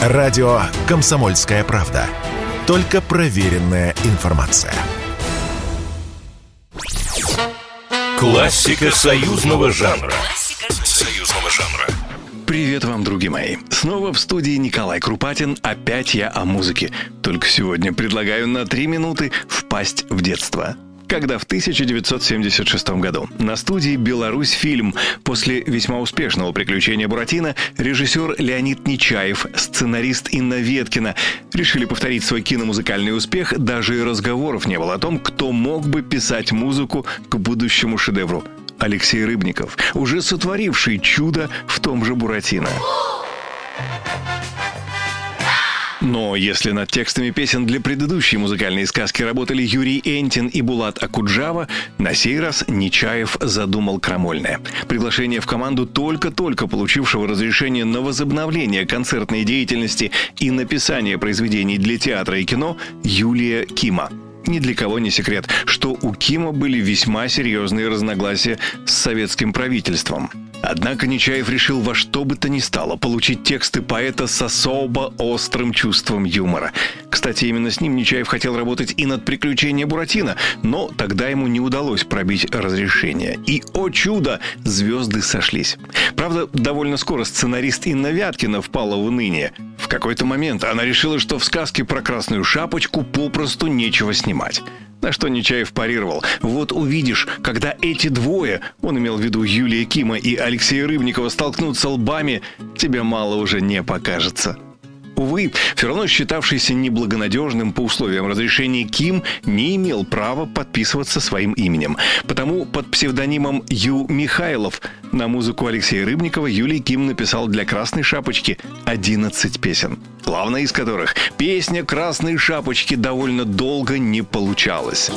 Радио «Комсомольская правда». Только проверенная информация. Классика союзного жанра. Союзного жанра. Привет вам, друзья мои. Снова в студии Николай Крупатин. Опять я о музыке. Только сегодня предлагаю на три минуты впасть в детство когда в 1976 году на студии «Беларусь фильм» после весьма успешного приключения Буратино режиссер Леонид Нечаев, сценарист Инна Веткина решили повторить свой киномузыкальный успех, даже и разговоров не было о том, кто мог бы писать музыку к будущему шедевру. Алексей Рыбников, уже сотворивший чудо в том же Буратино. Но если над текстами песен для предыдущей музыкальной сказки работали Юрий Энтин и Булат Акуджава, на сей раз Нечаев задумал крамольное. Приглашение в команду только-только получившего разрешение на возобновление концертной деятельности и написание произведений для театра и кино Юлия Кима. Ни для кого не секрет, что у Кима были весьма серьезные разногласия с советским правительством. Однако Нечаев решил во что бы то ни стало получить тексты поэта с особо острым чувством юмора. Кстати, именно с ним Нечаев хотел работать и над «Приключения Буратино», но тогда ему не удалось пробить разрешение. И, о чудо, звезды сошлись. Правда, довольно скоро сценарист Инна Вяткина впала в уныние. В какой-то момент она решила, что в сказке про красную шапочку попросту нечего снимать. На что Нечаев парировал. Вот увидишь, когда эти двое, он имел в виду Юлия Кима и Алексея Рыбникова, столкнутся лбами, тебе мало уже не покажется. Увы, все равно считавшийся неблагонадежным по условиям разрешения Ким не имел права подписываться своим именем. Потому под псевдонимом Ю Михайлов на музыку Алексея Рыбникова Юлий Ким написал для «Красной шапочки» 11 песен. Главная из которых песня «Красной шапочки» довольно долго не получалась.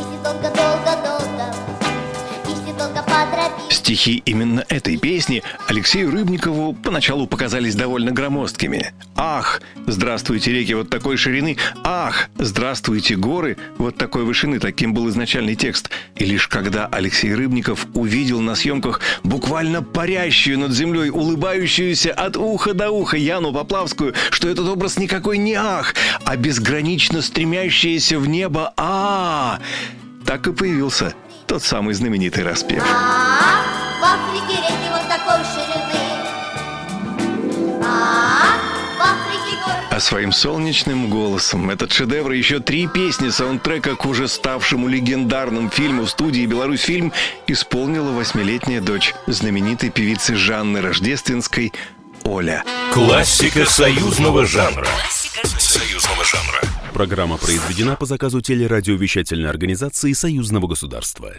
Стихи именно этой песни Алексею Рыбникову поначалу показались довольно громоздкими. «Ах, здравствуйте, реки вот такой ширины! Ах, здравствуйте, горы вот такой вышины!» Таким был изначальный текст. И лишь когда Алексей Рыбников увидел на съемках буквально парящую над землей, улыбающуюся от уха до уха Яну Поплавскую, что этот образ никакой не «ах», а безгранично стремящаяся в небо «а», так и появился тот самый знаменитый распев. Африке реки вот такой ширины. А своим солнечным голосом этот шедевр еще три песни саундтрека к уже ставшему легендарным фильму в студии «Беларусь фильм» исполнила восьмилетняя дочь знаменитой певицы Жанны Рождественской Оля. Классика союзного жанра. Классика союзного жанра. Программа произведена по заказу телерадиовещательной организации Союзного государства.